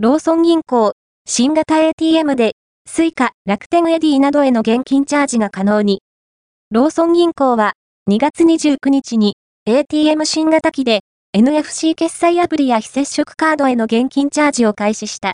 ローソン銀行、新型 ATM で、 Suica、楽天 Edy などへの現金チャージが可能に。ローソン銀行は、2月29日に、ATM 新型機で、NFC 決済アプリや非接触カードへの現金チャージを開始した。